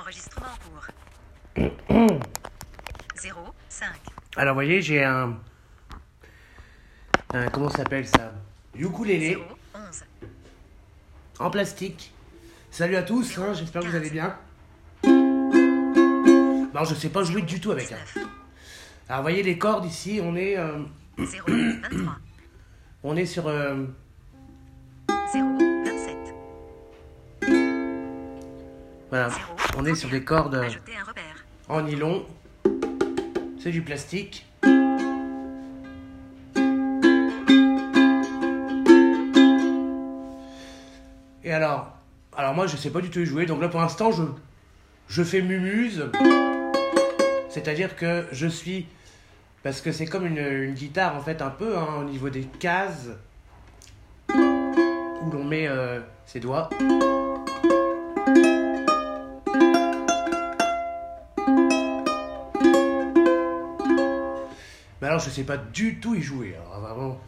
Enregistrement en cours. 0, 5. Alors, vous voyez, j'ai un. un comment ça s'appelle ça? Ukulélé 0, 11. en plastique. Salut à tous, hein, j'espère que vous allez bien. Non, je sais pas jouer du tout avec. hein. 19. Alors, vous voyez les cordes ici, on est, euh, 0, 23. on est sur. euh, 0, voilà, 0, on est sur des cordes euh, en nylon. C'est du plastique. Et alors, alors moi je sais pas du tout y jouer, donc là pour l'instant je, je fais mumuse. C'est-à-dire que je suis. Parce que c'est comme une, une guitare en fait un peu hein, au niveau des cases où l'on met euh, ses doigts. Mais alors je sais pas du tout y jouer. Alors vraiment.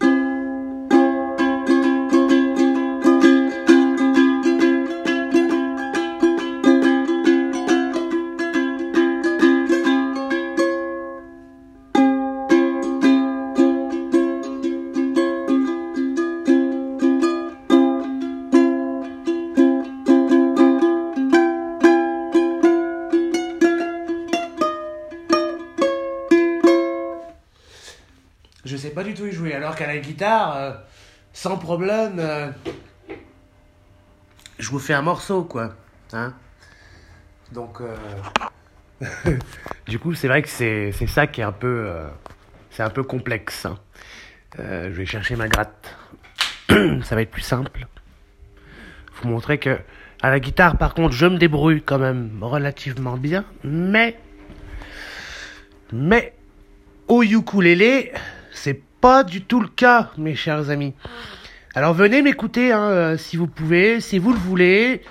Je sais pas du tout y jouer. Alors qu'à la guitare, euh, sans problème, euh, je vous fais un morceau, quoi. Hein Donc, euh, du coup, c'est vrai que c'est ça qui est un peu, c'est un peu complexe. hein. Je vais chercher ma gratte. ça va être plus simple. Vous montrer que à la guitare, par contre, je me débrouille quand même relativement bien, mais mais au ukulélé, c'est pas du tout le cas, mes chers amis. Alors venez m'écouter hein, euh, si vous pouvez, si vous le voulez.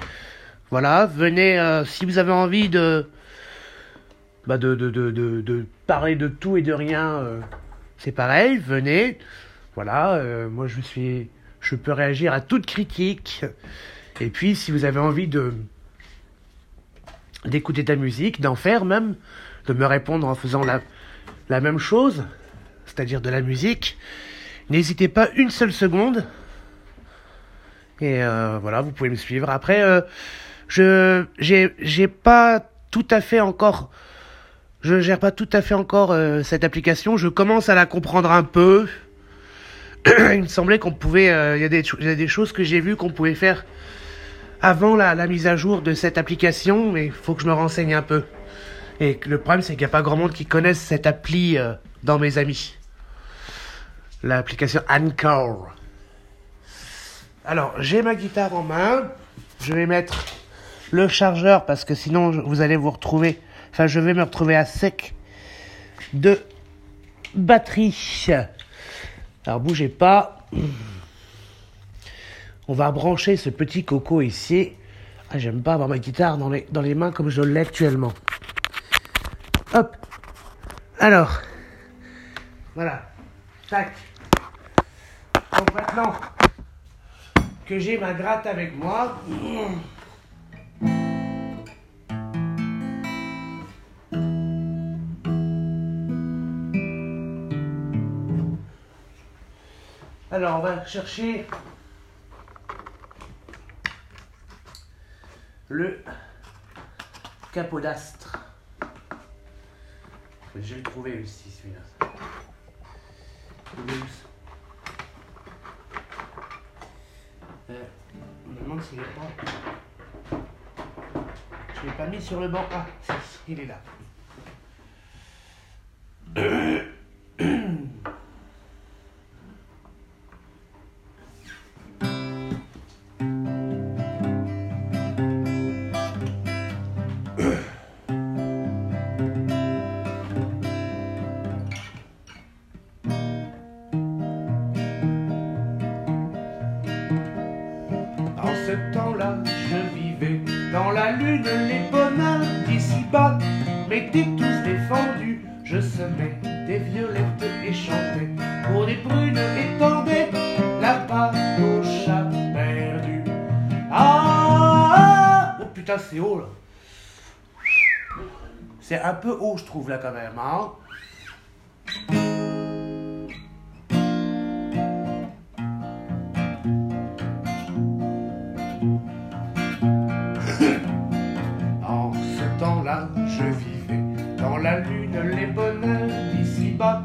Voilà, venez euh, si vous avez envie de, bah de, de, de, de, parler de tout et de rien. euh, c'est pareil, venez. Voilà, moi je suis, je peux réagir à toute critique. Et puis si vous avez envie de d'écouter ta musique, d'en faire même, de me répondre en faisant la même chose, c'est-à-dire de la musique, n'hésitez pas une seule seconde. Et euh, voilà, vous pouvez me suivre. Après, euh, je j'ai pas tout à fait encore, je gère pas tout à fait encore euh, cette application. Je commence à la comprendre un peu. Il me semblait qu'on pouvait, il y a des choses que j'ai vues qu'on pouvait faire avant la, la mise à jour de cette application, mais il faut que je me renseigne un peu. Et le problème, c'est qu'il n'y a pas grand monde qui connaisse cette appli dans mes amis. L'application Anchor. Alors, j'ai ma guitare en main. Je vais mettre le chargeur parce que sinon, vous allez vous retrouver. Enfin, je vais me retrouver à sec de batterie. Alors, bougez pas. On va brancher ce petit coco ici. Ah, j'aime pas avoir ma guitare dans les, dans les mains comme je l'ai actuellement. Hop. Alors. Voilà. Tac. Donc maintenant que j'ai ma gratte avec moi. Alors on va chercher le capodastre. Je vais le aussi celui-là. Il est où, ça Euh, S'il est pas. Je l'ai pas mis sur le banc. Ah, il est là. dans la lune les bonheurs d'ici-bas, m'étaient tous défendus. Je semais des violettes et chantais pour des prunes et tendais la pâte au chat perdu. Ah, ah, ah Oh putain, c'est haut là. C'est un peu haut, je trouve, là, quand même. Hein temps-là, je vivais dans la lune les bonheurs d'ici-bas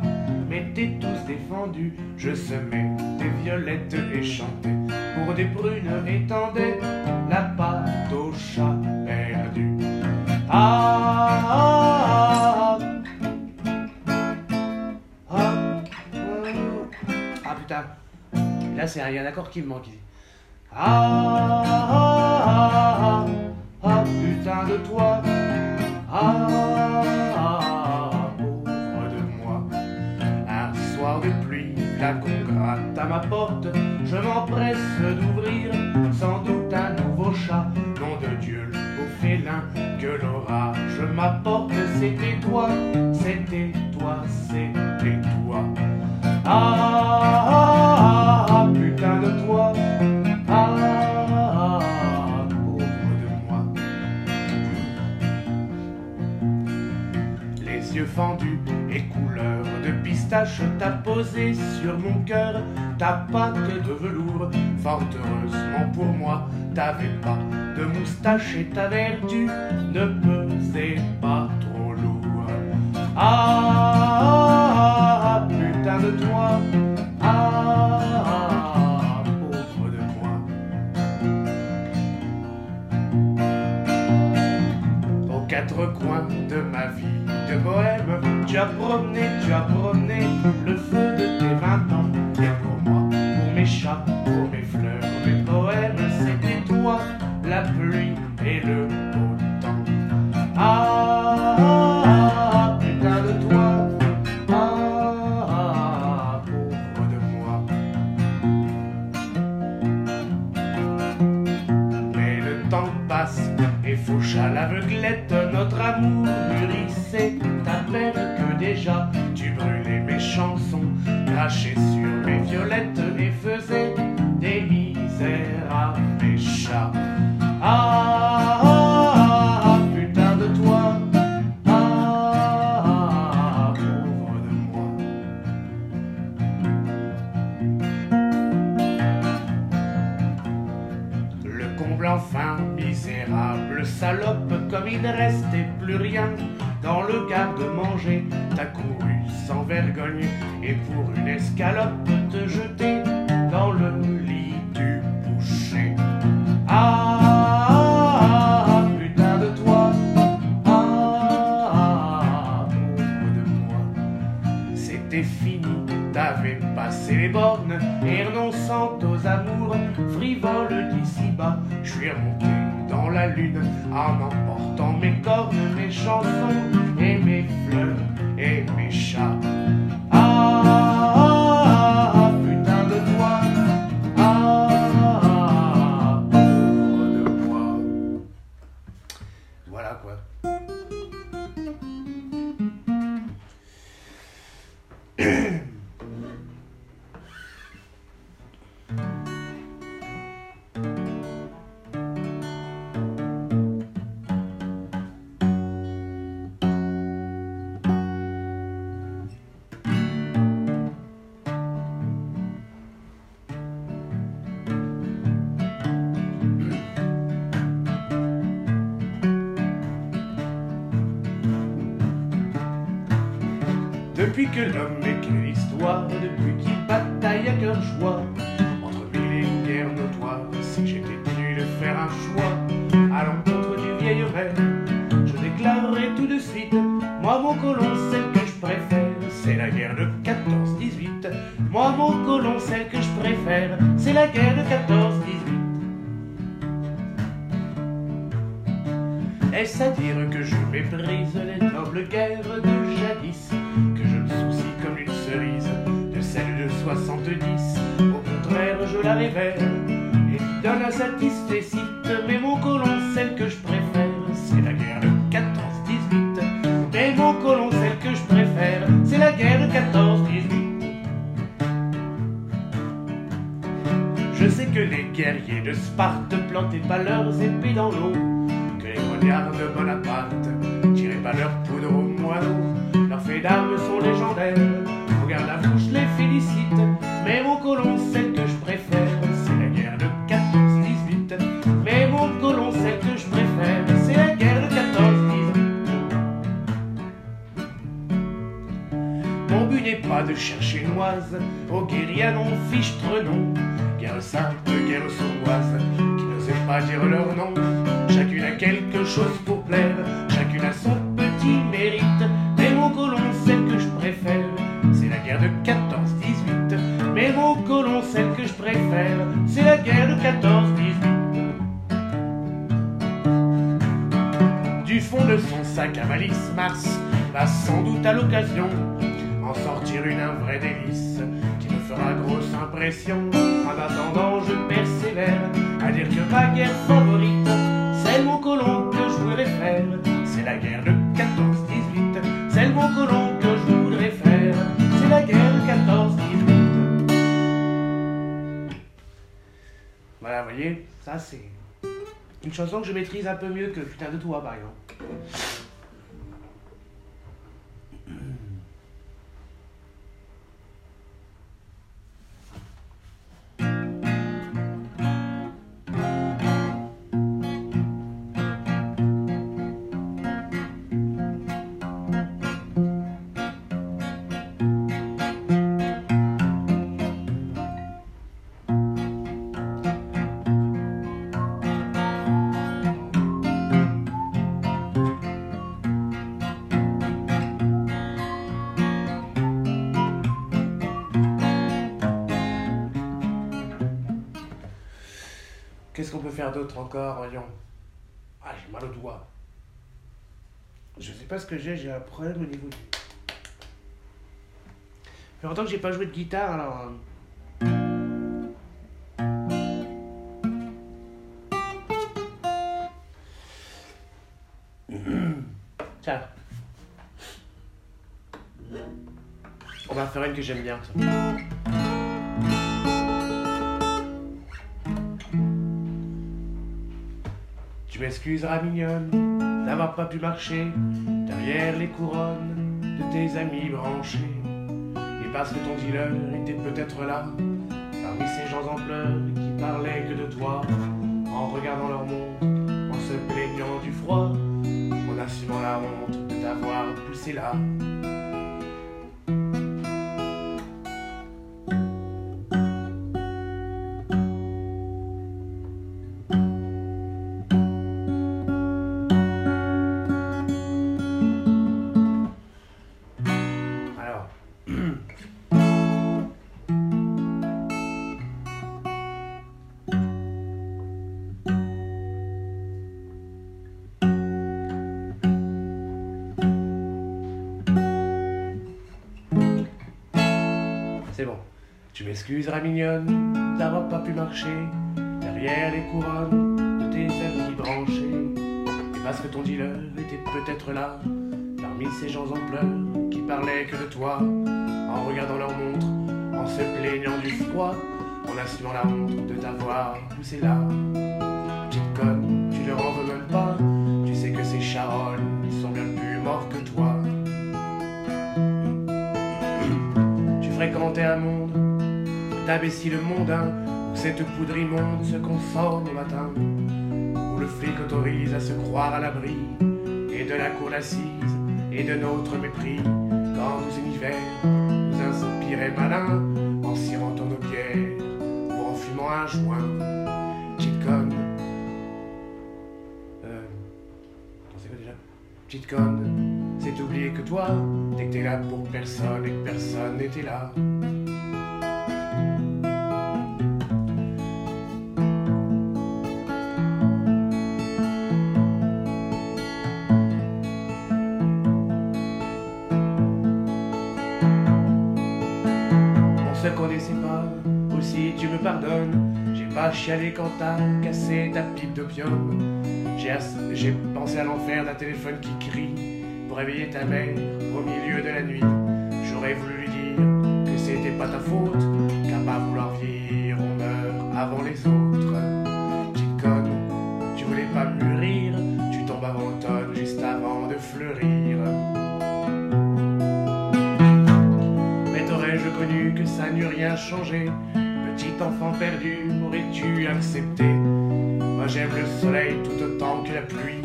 m'étaient tous défendus. Je semais des violettes et chantais pour des prunes et la pâte au chat perdu. Ah, ah, ah, ah, ah, ah, putain, là c'est un, y a un accord qui me manque. Ah, ah, ah, putain de toi. Ah, pauvre de moi. Un soir de pluie, qu'on gratte à ma porte, je m'empresse d'ouvrir, sans doute un nouveau chat. Nom de Dieu, le beau félin que l'orage m'apporte, c'était toi, Et couleur de pistache, t'as posé sur mon cœur ta patte de velours. Fort heureusement pour moi, t'avais pas de moustache et ta vertu ne pesait pas trop lourd. Ah, ah, ah, putain de toi. Ciao, promenez, ciao, promenez. Crachais sur mes violettes et faisais des misères à mes chats. Ah, ah, ah, putain de toi. Ah, ah, pauvre de moi. Le comble enfin, misérable salope, comme il ne restait plus rien dans le garde-manger, t'as couru sans vergogne escalope te jeter dans le lit du boucher. Ah, ah, ah, putain de toi, ah, ah, pauvre de moi. C'était fini, t'avais passé les bornes et renonçant aux amours frivoles d'ici-bas, je suis remonté dans la lune en emportant mes cornes, mes chansons Depuis que l'homme écrit l'histoire, depuis qu'il bataille à cœur joie, entre mille et guerres notoires, si j'étais tenu de faire un choix à l'encontre du vieil rêve, je déclarerai tout de suite, moi mon colon, celle que je préfère, c'est la guerre de 14-18. Moi mon colon, celle que je préfère, c'est la guerre de 14-18. Est-ce à dire que je méprise les nobles guerres de jadis? 70 Au contraire, je la révèle. Et donne un satisfecit Mais mon colon, celle que je préfère, c'est la guerre de 14-18 Mais mon colon, celle que je préfère, c'est la guerre de 14-18 Je sais que les guerriers de Sparte plantaient pas leurs épées dans l'eau, que les monarques de Bonaparte tiraient pas leurs poudres frères. Regarde n'est pas de chercher une oise, aux guérillas non fichtre non, guerre sainte, guerre sournoise, qui n'osait pas dire leur nom. Chacune a quelque chose pour plaire, chacune a son petit mérite, mais mon colon, celle que je préfère, c'est la guerre de 14-18. Mais mon colon, celle que je préfère, c'est la guerre de 14-18. Du fond de son sac à malice, Mars va sans doute à l'occasion une un vrai délice qui me fera grosse impression. En attendant, je persévère à dire que ma guerre favorite, c'est mon colon que je voudrais faire. C'est la guerre de 14-18, c'est mon colon que je voudrais faire. C'est la guerre de 14-18. Voilà, vous voyez, ça c'est une chanson que je maîtrise un peu mieux que Putain de toi, par exemple. Faire d'autre encore, voyons Ah, j'ai mal au doigt. Je sais pas ce que j'ai, j'ai un problème au niveau du... Fait que j'ai pas joué de guitare, alors... euh. Tiens. On va faire une que j'aime bien. M'excuseras mignonne d'avoir pas pu marcher derrière les couronnes de tes amis branchés. Et parce que ton dealer était peut-être là, parmi ces gens en pleurs qui parlaient que de toi, en regardant leur monde, en se plaignant du froid, en assumant la honte de t'avoir poussé là. Tu m'excuseras mignonne d'avoir pas pu marcher derrière les couronnes de tes amis branchés. Et parce que ton dealer était peut-être là, parmi ces gens en pleurs qui parlaient que de toi, en regardant leur montre, en se plaignant du froid, en assumant la honte de t'avoir poussé là. Petite conne, tu leur en veux même pas, tu sais que ces charolles sont bien plus morts que toi. Tu fréquentais un monde d'imbéciles mondains où cette poudre immonde se conforme au matin, où le flic autorise à se croire à l'abri et de la cour d'assises et de notre mépris, quand nos univers nous inspiraient malins en sirotant nos bières ou en fumant un joint. Conne. Euh. attends, c'est quoi déjà? Conne, c'est oublier que toi, t'étais là pour personne et que personne n'était là. Chialé quand t'as cassé ta pipe d'opium. J'ai pensé à l'enfer d'un téléphone qui crie pour réveiller ta mère au milieu de la nuit. J'aurais voulu lui dire que c'était pas ta faute, qu'à pas vouloir vieillir, on meurt avant les autres. Petite conne, tu voulais pas mûrir, tu tombes avant l'automne juste avant de fleurir. mais ça n'eût rien changé? Petit enfant perdu, aurais-tu accepté? Moi j'aime le soleil tout autant que la pluie.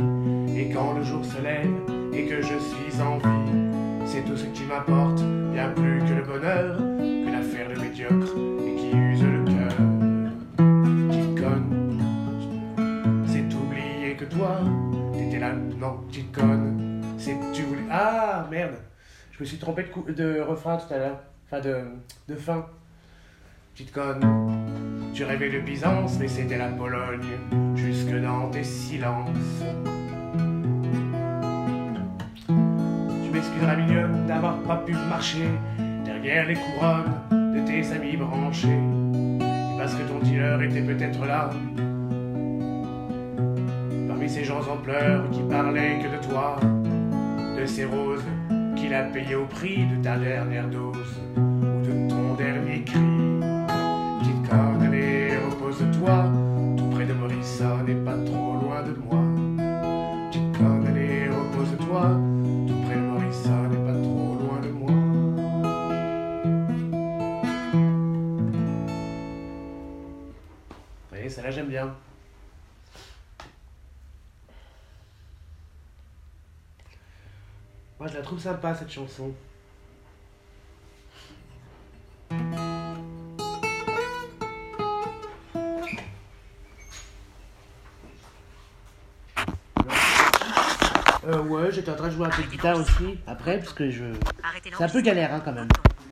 Et quand le jour se lève et que je suis en vie, c'est tout ce qui m'apporte, bien plus que le bonheur, que l'affaire de médiocre et qui use le cœur. Conne, c'est oublier que toi, t'étais là, non, petite conne, c'est tu voulais. Ah merde, je me suis trompé de, de refrain tout à l'heure, enfin de, de fin. Tu rêvais de Byzance, mais c'était la Pologne, jusque dans tes silences. Tu m'excuseras mignonne d'avoir pas pu marcher derrière les couronnes de tes amis branchés. Parce que ton dealer était peut-être là, parmi ces gens en pleurs qui parlaient que de toi, de ces roses qu'il a payées au prix de ta dernière dose Moi je la trouve sympa cette chanson. Euh, ouais, j'étais en train de jouer un peu de guitare aussi, après, parce que je... C'est un peu galère, hein, quand même.